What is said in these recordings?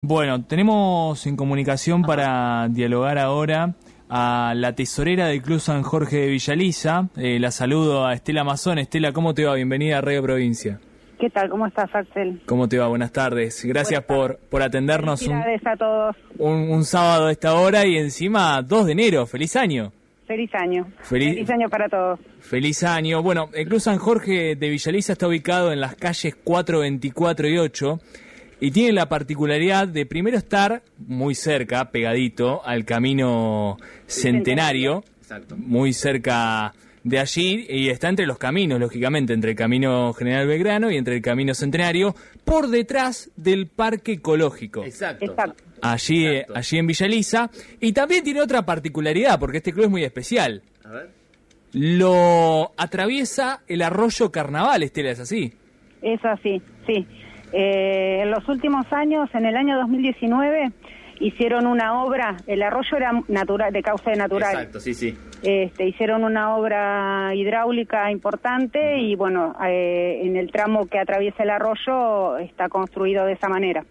Bueno, tenemos en comunicación para dialogar ahora a la tesorera del Club San Jorge de Villaliza. Eh, la saludo a Estela Mazón. Estela, ¿cómo te va? Bienvenida a Radio Provincia. ¿Qué tal? ¿Cómo estás, Axel? ¿Cómo te va? Buenas tardes. Gracias por, por atendernos un, a todos. Un, sábado a esta hora y encima 2 de enero. ¡Feliz año! Feliz año. Feliz, año para todos. Feliz año. Bueno, el Club San Jorge de Villaliza está ubicado en las calles 4, 24 y 8 y tiene la particularidad de primero estar muy cerca, pegadito al camino centenario, muy cerca de allí, y está entre los caminos, lógicamente, entre el camino General Belgrano y entre el camino centenario, por detrás del parque ecológico. Exacto. Allí, allí en Villa Y también tiene otra particularidad, porque este club es muy especial. A ver. Lo atraviesa el arroyo Carnaval, Estela, ¿es así? Es así, sí. Eh, en los últimos años, en el año 2019, hicieron una obra, el arroyo era natural, de causa natural. Exacto, sí, sí. Este, hicieron una obra hidráulica importante y bueno, eh, en el tramo que atraviesa el arroyo está construido de esa manera.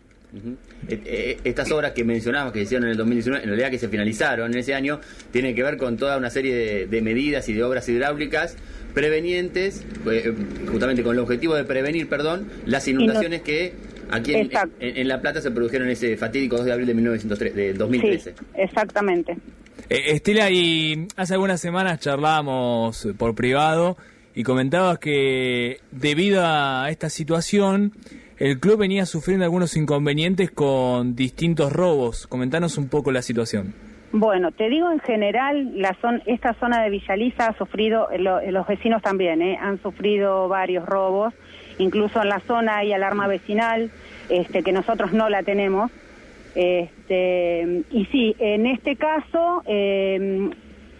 Eh, estas obras que mencionamos que se hicieron en el 2019, en realidad que se finalizaron en ese año, tienen que ver con toda una serie de medidas y de obras hidráulicas prevenientes, eh, justamente con el objetivo de prevenir, perdón, las inundaciones que aquí en, La Plata se produjeron ese fatídico 2 de abril de, 1903, de 2013. exactamente. Eh, Estela, y hace algunas semanas charlábamos por privado y comentabas que debido a esta situación el club venía sufriendo algunos inconvenientes con distintos robos. Comentanos un poco la situación. Bueno, te digo en general, la esta zona de Villaliza ha sufrido, eh, los vecinos también, eh, han sufrido varios robos, incluso en la zona hay alarma vecinal, este, que nosotros no la tenemos. Este, y sí, en este caso em,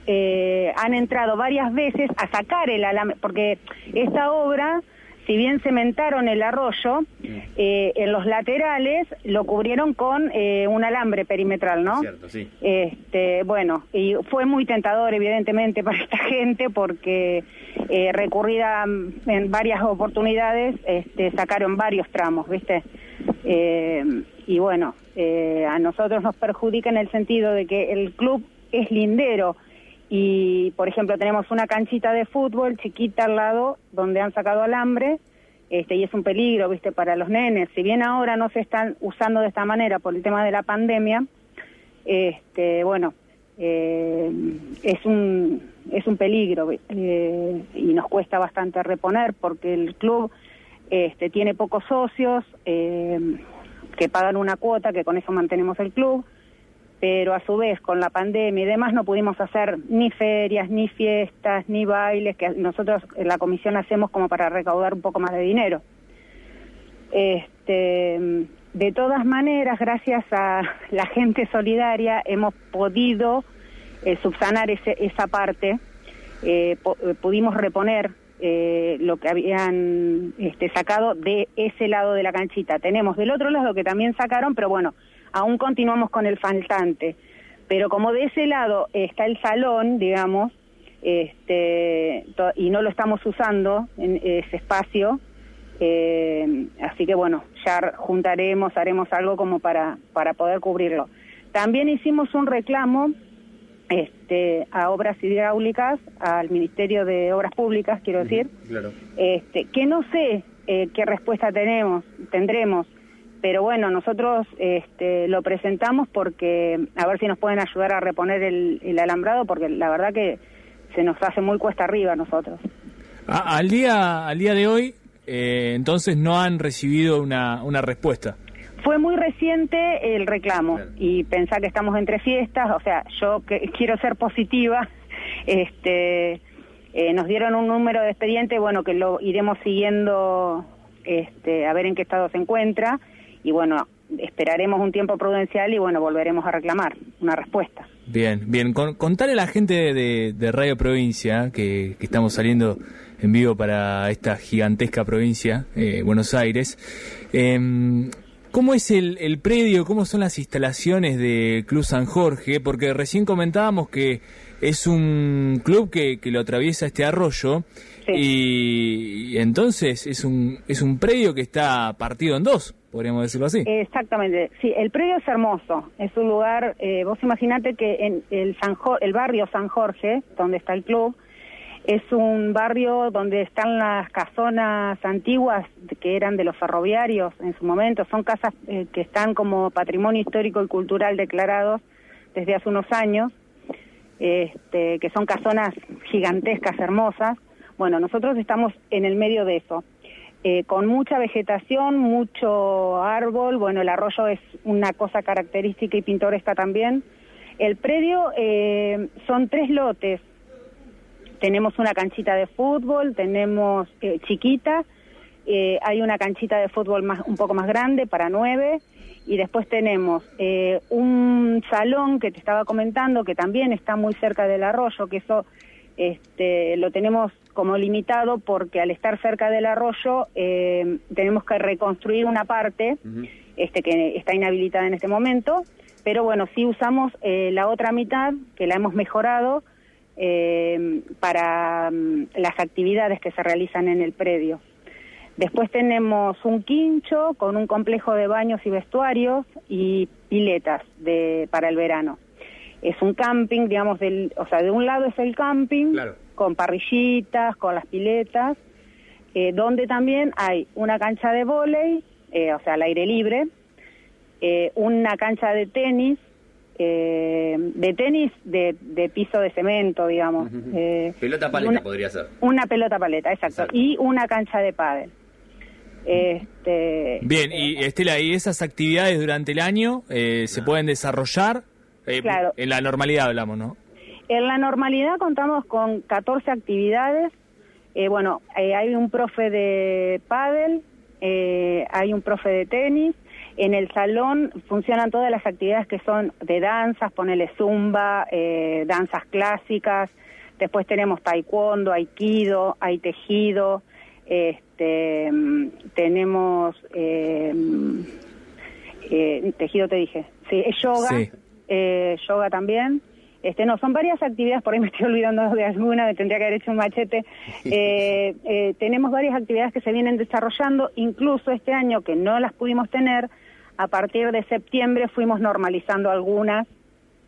eh, han entrado varias veces a sacar el alambre, porque esta obra si bien cementaron el arroyo, eh, en los laterales lo cubrieron con eh, un alambre perimetral, ¿no? Cierto, sí. Este, bueno, y fue muy tentador, evidentemente, para esta gente porque eh, recurrida en varias oportunidades, este, sacaron varios tramos, ¿viste? y bueno, a nosotros nos perjudica en el sentido de que el club es lindero y por ejemplo tenemos una canchita de fútbol chiquita al lado donde han sacado alambre este, y es un peligro viste para los nenes. Si bien ahora no se están usando de esta manera por el tema de la pandemia este bueno eh, es un es un peligro eh, y nos cuesta bastante reponer porque el club este tiene pocos socios eh, que pagan una cuota que con eso mantenemos el club pero a su vez con la pandemia y demás no pudimos hacer ni ferias, ni fiestas, ni bailes, que nosotros en la comisión hacemos como para recaudar un poco más de dinero. Este, de todas maneras, gracias a la gente solidaria hemos podido eh, subsanar ese, esa parte, eh, eh, pudimos reponer lo que habían este, sacado de ese lado de la canchita. Tenemos del otro lado que también sacaron, pero bueno, aún continuamos con el faltante. Pero como de ese lado está el salón, digamos, este, y no lo estamos usando en ese espacio, eh, así que bueno, ya juntaremos, haremos algo como para, para poder cubrirlo. También hicimos un reclamo este, a obras hidráulicas, al Ministerio de Obras Públicas, quiero decir, este, que no sé eh, qué respuesta tenemos, tendremos, pero bueno, nosotros este, lo presentamos porque a ver si nos pueden ayudar a reponer el, alambrado, porque la verdad que se nos hace muy cuesta arriba a nosotros. al día al día de hoy, eh, entonces no han recibido una, una respuesta. Fue muy reciente el reclamo y pensar que estamos entre fiestas, o sea, yo que quiero ser positiva, este, eh, nos dieron un número de expediente, bueno, que lo iremos siguiendo este, a ver en qué estado se encuentra y bueno, esperaremos un tiempo prudencial y bueno, volveremos a reclamar una respuesta. Bien, bien, Con, contarle a la gente de, Radio Provincia que, estamos saliendo en vivo para esta gigantesca provincia, eh, Buenos Aires. Em, ¿Cómo es el, predio, cómo son las instalaciones de Club San Jorge? Porque recién comentábamos que es un club que, que lo atraviesa este arroyo y, entonces es un, es un predio que está partido en dos podríamos decirlo así. Exactamente, sí, el predio es hermoso, es un lugar, eh, vos imaginate que en el, San el barrio San Jorge, donde está el club, es un barrio donde están las casonas antiguas que eran de los ferroviarios en su momento, son casas eh, que están como patrimonio histórico y cultural declarados desde hace unos años, este, que son casonas gigantescas, hermosas. Bueno, nosotros estamos en el medio de eso. Eh, con mucha vegetación, mucho árbol, bueno, el arroyo es una cosa característica y pintoresca también. El predio eh, son tres lotes, tenemos una canchita de fútbol, tenemos eh, chiquita, hay una canchita de fútbol más, un poco más grande para nueve, y después tenemos un salón que te estaba comentando que también está muy cerca del arroyo, que eso este, lo tenemos como limitado porque al estar cerca del arroyo eh, tenemos que reconstruir una parte este, que está inhabilitada en este momento, pero bueno, sí usamos eh, la otra mitad que la hemos mejorado eh, para mm, las actividades que se realizan en el predio. Después tenemos un quincho con un complejo de baños y vestuarios y piletas de, para el verano. Es un camping, digamos, del, o sea, de un lado es el camping, con parrillitas, con las piletas, eh, donde también hay una cancha de vóley, eh, o sea, al aire libre, eh, una cancha de tenis, de tenis de, de, piso de cemento, digamos. pelota paleta podría ser. Una pelota paleta, exacto, y una cancha de pádel. Este, Bien, y Estela, ¿y esas actividades durante el año se pueden desarrollar? Eh, claro. En la normalidad hablamos, ¿no? En la normalidad contamos con 14 actividades. Eh, bueno, eh, hay un profe de pádel, hay un profe de tenis. En el salón funcionan todas las actividades que son de danzas, ponele zumba, danzas clásicas. Después tenemos taekwondo, aikido, hay tejido. Este, mm, tenemos tejido, te dije. Sí, es yoga. Sí eh, yoga también. Este, no, son varias actividades, por ahí me estoy olvidando de alguna, me tendría que haber hecho un machete. Eh, eh, tenemos varias actividades que se vienen desarrollando, incluso este año que no las pudimos tener, a partir de septiembre fuimos normalizando algunas,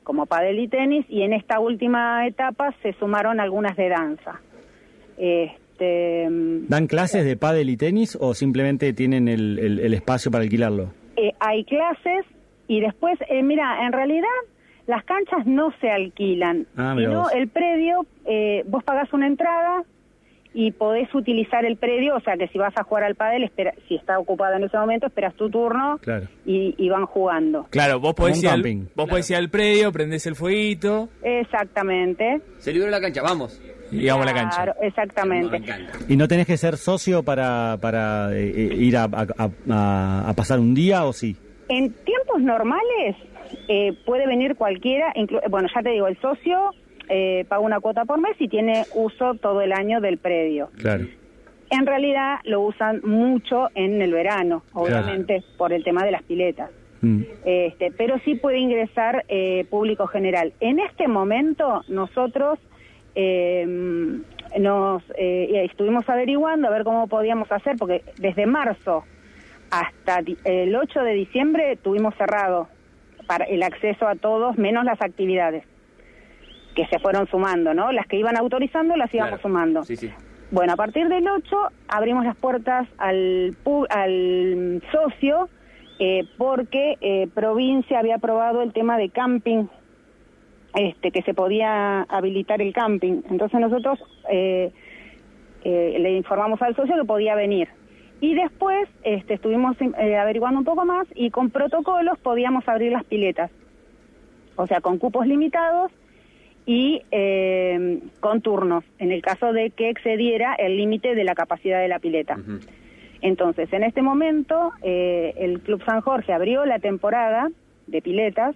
como padel y tenis, y en esta última etapa se sumaron algunas de danza. Este, ¿Dan clases de pádel y tenis o simplemente tienen el, el espacio para alquilarlo? Eh, hay clases, y después, eh, mira, en realidad las canchas no se alquilan, ah, sino el predio, eh, vos pagás una entrada y podés utilizar el predio, o sea que si vas a jugar al pádel, espera, si está ocupado en ese momento, esperas tu turno y, van jugando. Claro, vos podés, ir al, vos ir al predio, prendés el fueguito. Exactamente. Se liberó la cancha, vamos. Y vamos a la cancha. Claro, exactamente. ¿Y no tenés que ser socio para, para eh, ir a, a, pasar un día o sí? En tiempos normales eh, puede venir cualquiera, bueno, ya te digo, el socio eh, paga una cuota por mes y tiene uso todo el año del predio. Claro. En realidad lo usan mucho en el verano, obviamente, por el tema de las piletas. Mm. Este, pero sí puede ingresar eh, público general. En este momento nosotros em, nos estuvimos averiguando a ver cómo podíamos hacer, porque desde marzo hasta el 8 de diciembre tuvimos cerrado para el acceso a todos, menos las actividades que se fueron sumando, ¿no? Las que iban autorizando las íbamos sumando. Sí, sí. Bueno, a partir del 8 abrimos las puertas al, al socio eh, porque eh, provincia había aprobado el tema de camping, este, que se podía habilitar el camping. Entonces nosotros eh, le informamos al socio que podía venir. Y después este, estuvimos eh, averiguando un poco más y con protocolos podíamos abrir las piletas. O sea, con cupos limitados y eh, con turnos, en el caso de que excediera el límite de la capacidad de la pileta. Entonces, en este momento, eh, el Club San Jorge abrió la temporada de piletas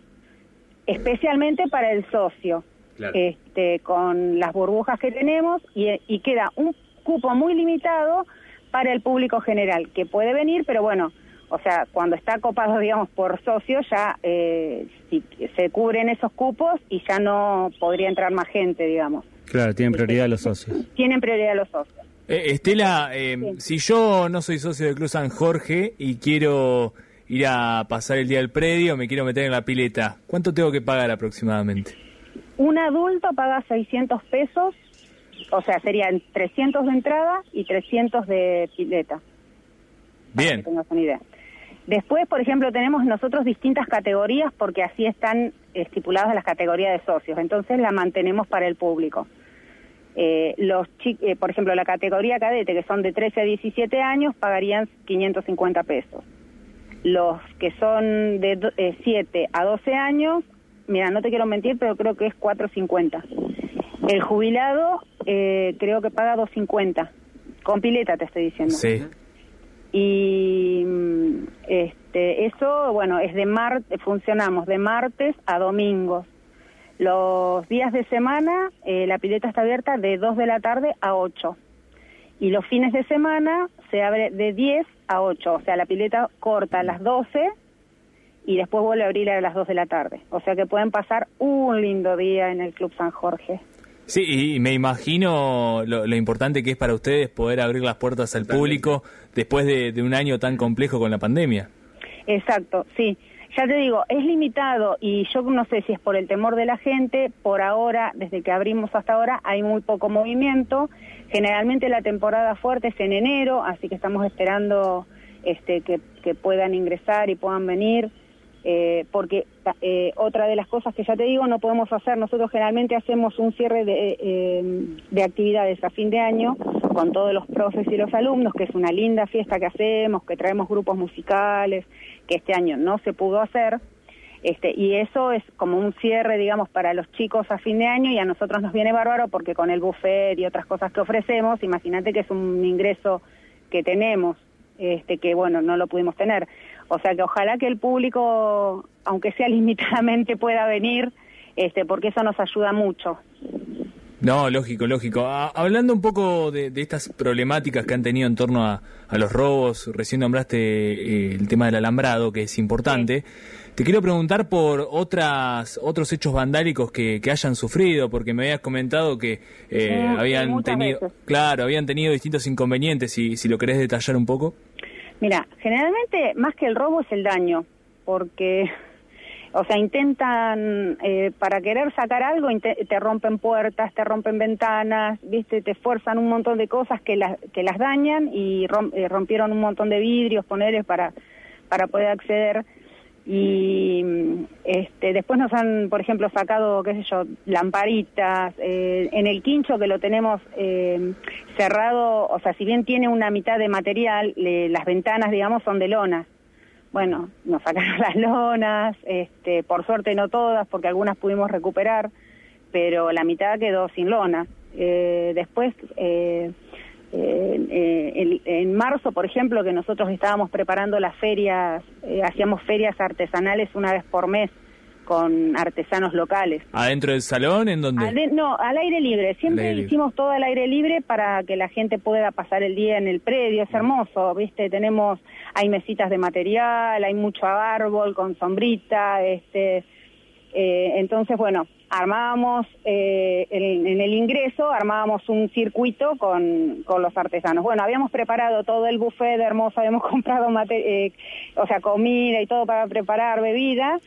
especialmente para el socio, este, con las burbujas que tenemos y, y queda un cupo muy limitado para el público general, que puede venir, pero bueno, o sea, cuando está copado, digamos, por socios, ya eh, se cubren esos cupos y ya no podría entrar más gente, digamos. Claro, tienen prioridad los socios. Tienen prioridad los socios. Eh, Estela, eh, si yo no soy socio del Club San Jorge y quiero ir a pasar el día del predio, me quiero meter en la pileta, ¿cuánto tengo que pagar aproximadamente? Un adulto paga 600 pesos, o sea, serían 300 de entrada y 300 de pileta. Bien. Que tengas una idea. Después, por ejemplo, tenemos nosotros distintas categorías porque así están estipuladas las categorías de socios. Entonces la mantenemos para el público. Eh, los eh, por ejemplo, la categoría cadete, que son de 13 a 17 años, pagarían 550 pesos. Los que son de 7 eh, a 12 años, mira, no te quiero mentir, pero creo que es 450. El jubilado creo que paga 250. Con pileta te estoy diciendo. Sí. Y mm, este, eso, bueno, es de martes, funcionamos de martes a domingos. Los días de semana eh, la pileta está abierta de 2 de la tarde a 8. Y los fines de semana se abre de 10 a 8. O sea, la pileta corta a las 12 y después vuelve a abrir a las 2 de la tarde. O sea que pueden pasar un lindo día en el Club San Jorge. Sí, y me imagino lo, importante que es para ustedes poder abrir las puertas al público después de, un año tan complejo con la pandemia. Exacto, sí. Ya te digo, es limitado y yo no sé si es por el temor de la gente, por ahora, desde que abrimos hasta ahora, hay muy poco movimiento. Generalmente la temporada fuerte es en enero, así que estamos esperando este, que puedan ingresar y puedan venir. Eh, porque eh, otra de las cosas que ya te digo no podemos hacer, nosotros generalmente hacemos un cierre de, eh, de actividades a fin de año con todos los profes y los alumnos, que es una linda fiesta que hacemos, que traemos grupos musicales, que este año no se pudo hacer. Este, y eso es como un cierre, digamos, para los chicos a fin de año y a nosotros nos viene bárbaro porque con el buffet y otras cosas que ofrecemos, imagínate que es un ingreso que tenemos, este, que bueno, no lo pudimos tener. O sea que ojalá que el público, aunque sea limitadamente, pueda venir, este, porque eso nos ayuda mucho. No, lógico, lógico. hablando un poco de, estas problemáticas que han tenido en torno a, los robos, recién nombraste eh, el tema del alambrado, que es importante. Te quiero preguntar por otras otros hechos vandálicos que, hayan sufrido, porque me habías comentado que eh, habían tenido, claro, habían tenido distintos inconvenientes. Si, si lo querés detallar un poco. Mira, generalmente más que el robo es el daño, porque, o sea, intentan, eh, para querer sacar algo, te rompen puertas, te rompen ventanas, viste, te esfuerzan un montón de cosas que las, que las dañan y eh, rompieron un montón de vidrios, ponerles para, para poder acceder y este, después nos han, por ejemplo, sacado, qué sé yo, lamparitas, eh, en el quincho que lo tenemos eh, cerrado, o sea, si bien tiene una mitad de material, las ventanas, digamos, son de lonas. Bueno, nos sacaron las lonas, este, por suerte no todas, porque algunas pudimos recuperar, pero la mitad quedó sin lona. Eh, después eh, en marzo, por ejemplo, que nosotros estábamos preparando las ferias, eh, hacíamos ferias artesanales una vez por mes con artesanos locales. ¿Adentro del salón? ¿En donde? no, al aire libre. Siempre hicimos todo al aire libre para que la gente pueda pasar el día en el predio. Es hermoso, ¿viste? Tenemos, hay mesitas de material, hay mucho árbol con sombrita, este... Eh, entonces, bueno, armábamos eh, en, el ingreso, armábamos un circuito con, con, los artesanos. Bueno, habíamos preparado todo el buffet de Hermosa, habíamos comprado eh, o sea, comida y todo para preparar bebidas.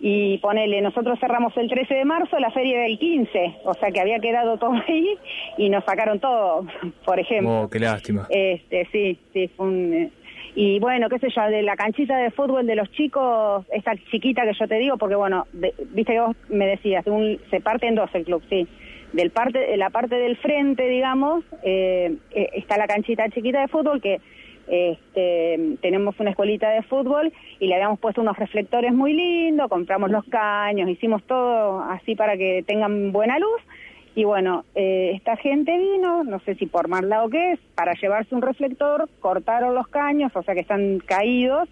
Y ponele, nosotros cerramos el 13 de marzo, la feria del 15, o sea que había quedado todo ahí y nos sacaron todo, por ejemplo. Oh, qué lástima. Este, sí, sí, fue un, eh, y bueno, qué sé yo, de la canchita de fútbol de los chicos, esa chiquita que yo te digo, porque bueno, viste que vos me decías, se parte en dos el club, sí. Del parte, de la parte del frente, digamos, eh, eh, está la canchita chiquita de fútbol que este, tenemos una escuelita de fútbol y le habíamos puesto unos reflectores muy lindos, compramos los caños, hicimos todo así para que tengan buena luz y bueno, eh, esta gente vino, no sé si por mal lado que es, para llevarse un reflector, cortaron los caños, o sea que están caídos,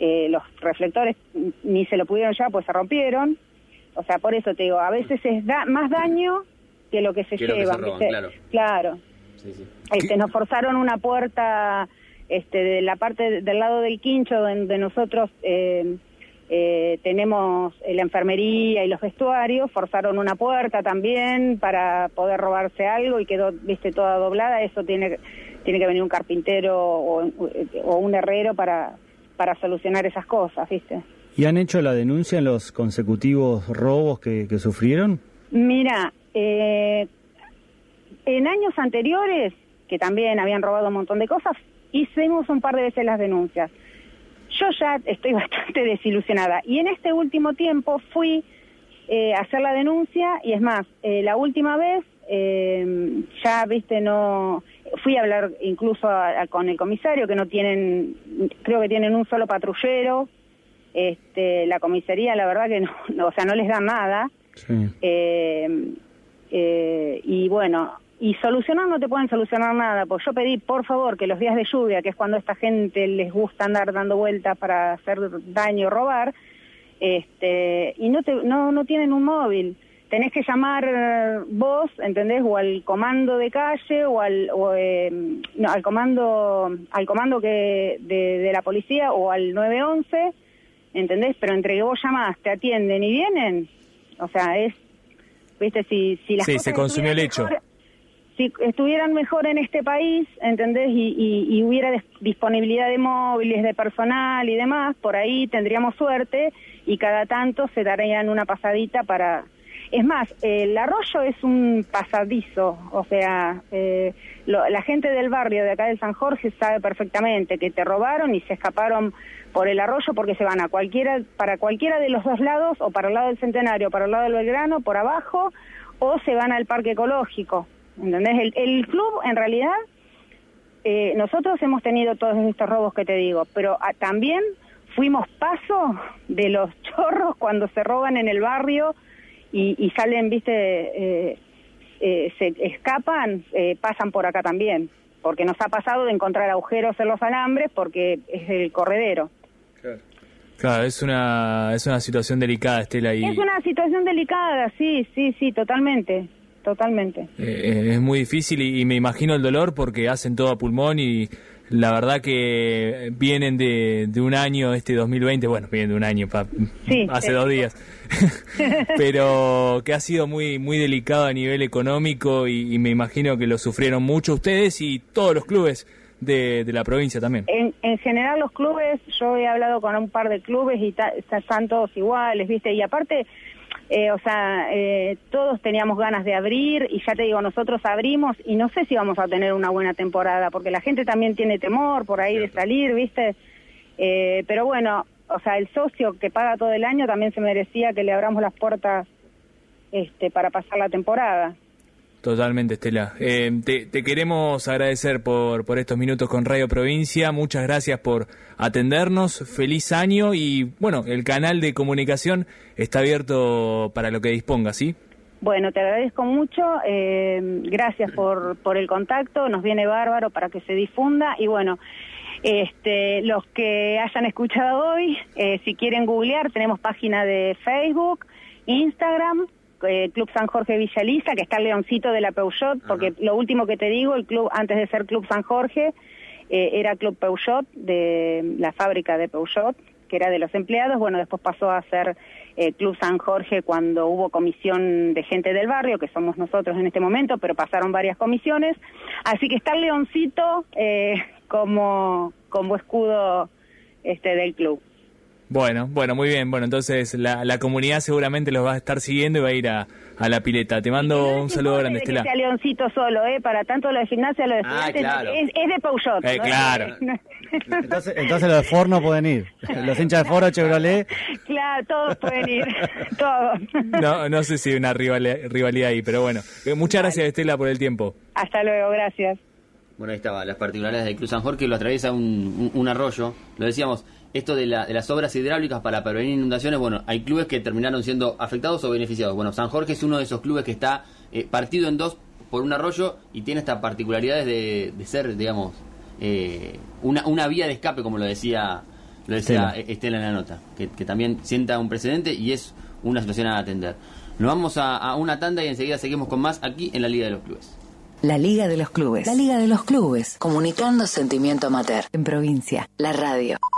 eh, los reflectores ni se lo pudieron llevar, pues se rompieron. O sea, por eso te digo, a veces es da más daño que lo que se lleva. claro. claro. Este, nos forzaron una puerta este, de la parte del lado del quincho donde nosotros... Eh, eh, tenemos la enfermería y los vestuarios, forzaron una puerta también para poder robarse algo y quedó, viste, toda doblada, eso tiene, tiene que venir un carpintero o, un herrero para, para solucionar esas cosas, viste. ¿Y han hecho la denuncia en los consecutivos robos que, sufrieron? Mira, eh, en años anteriores, que también habían robado un montón de cosas, hicimos un par de veces las denuncias. Yo ya estoy bastante desilusionada. Y en este último tiempo fui eh, a hacer la denuncia y es más, eh, la última vez eh, ya, viste, no... Fui a hablar incluso con el comisario, que no tienen, creo que tienen un solo patrullero. Este, la comisaría, la verdad que no, o sea, no les da nada. y bueno, y solucionar no te pueden solucionar nada, pues yo pedí por favor que los días de lluvia, que es cuando a esta gente les gusta andar dando vueltas para hacer daño robar, este, y no, te, no, no tienen un móvil. Tenés que llamar vos, ¿entendés? O al comando de calle o al, o, eh, no, al comando, al comando que de, de la policía o al 911, ¿entendés? Pero entre que vos llamás, te atienden y vienen, o sea, es, viste, si, si las Sí, se consumió el hecho si estuvieran mejor en este país, ¿entendés? Y, hubiera disponibilidad de móviles, de personal y demás, por ahí tendríamos suerte y cada tanto se darían una pasadita para... Es más, el arroyo es un pasadizo, o sea, eh, la gente del barrio de acá de San Jorge sabe perfectamente que te robaron y se escaparon por el arroyo porque se van a cualquiera, para cualquiera de los dos lados, o para el lado del Centenario, para el lado del Belgrano, por abajo, o se van al parque ecológico. ¿Entendés? El, club, en realidad, eh, nosotros hemos tenido todos estos robos que te digo, pero ah, también fuimos paso de los chorros cuando se roban en el barrio y, salen, viste, eh, eh, se escapan, pasan por acá también, porque nos ha pasado de encontrar agujeros en los alambres porque es el corredero. Claro. es una, es una situación delicada, Estela. Y... Es una situación delicada, sí, sí, sí, totalmente totalmente. Eh, es muy difícil y, me imagino el dolor porque hacen todo a pulmón y la verdad que vienen de, de un año, este 2020, bueno, vienen de un año, hace dos días, pero que ha sido muy muy delicado a nivel económico y, me imagino que lo sufrieron mucho ustedes y todos los clubes de, de la provincia también. En, en, general los clubes, yo he hablado con un par de clubes y están todos iguales, ¿viste? Y aparte eh, o sea, eh, todos teníamos ganas de abrir y ya te digo, nosotros abrimos y no sé si vamos a tener una buena temporada, porque la gente también tiene temor por ahí de salir, ¿viste? Eh, pero bueno, o sea, el socio que paga todo el año también se merecía que le abramos las puertas este, para pasar la temporada. Totalmente, Estela. Eh, te, queremos agradecer por, por estos minutos con Radio Provincia. Muchas gracias por atendernos. Feliz año y, bueno, el canal de comunicación está abierto para lo que disponga, ¿sí? Bueno, te agradezco mucho. Eh, gracias por, por el contacto. Nos viene bárbaro para que se difunda. Y bueno, este, los que hayan escuchado hoy, eh, si quieren googlear, tenemos página de Facebook, Instagram, eh, Club San Jorge Villaliza, que está el leoncito de la Peugeot, porque lo último que te digo, el club antes de ser Club San Jorge, eh, era Club Peugeot, de la fábrica de Peugeot, que era de los empleados, bueno, después pasó a ser eh, Club San Jorge cuando hubo comisión de gente del barrio, que somos nosotros en este momento, pero pasaron varias comisiones, así que está el leoncito como, como escudo este del club. Bueno, bueno, muy bien. Bueno, entonces la, la comunidad seguramente los va a estar siguiendo y va a ir a, a la pileta. Te mando un saludo grande, Estela. Que Leoncito solo, ¿eh? Para tanto lo de gimnasia, lo de ah, claro. es, es, de Peugeot. Eh, claro. entonces, entonces los de Ford no pueden ir. Los hinchas de Ford Chevrolet. Claro, todos pueden ir. todos. No, no sé si hay una rivalidad ahí, pero bueno. Eh, muchas gracias, Estela, por el tiempo. Hasta luego, gracias. Bueno, ahí estaba, las particularidades de Cruz San Jorge, lo atraviesa un, un, arroyo. Lo decíamos, esto de, la, de, las obras hidráulicas para prevenir inundaciones, bueno, hay clubes que terminaron siendo afectados o beneficiados. Bueno, San Jorge es uno de esos clubes que está eh, partido en dos por un arroyo y tiene estas particularidades de, de ser, digamos, eh, una, una vía de escape, como lo decía, lo decía Estela. en la nota, que, también sienta un precedente y es una situación a atender. Nos vamos a, a una tanda y enseguida seguimos con más aquí en la Liga de los Clubes. La Liga de los Clubes. La Liga de los Clubes. Comunicando sentimiento amateur. En provincia. La radio.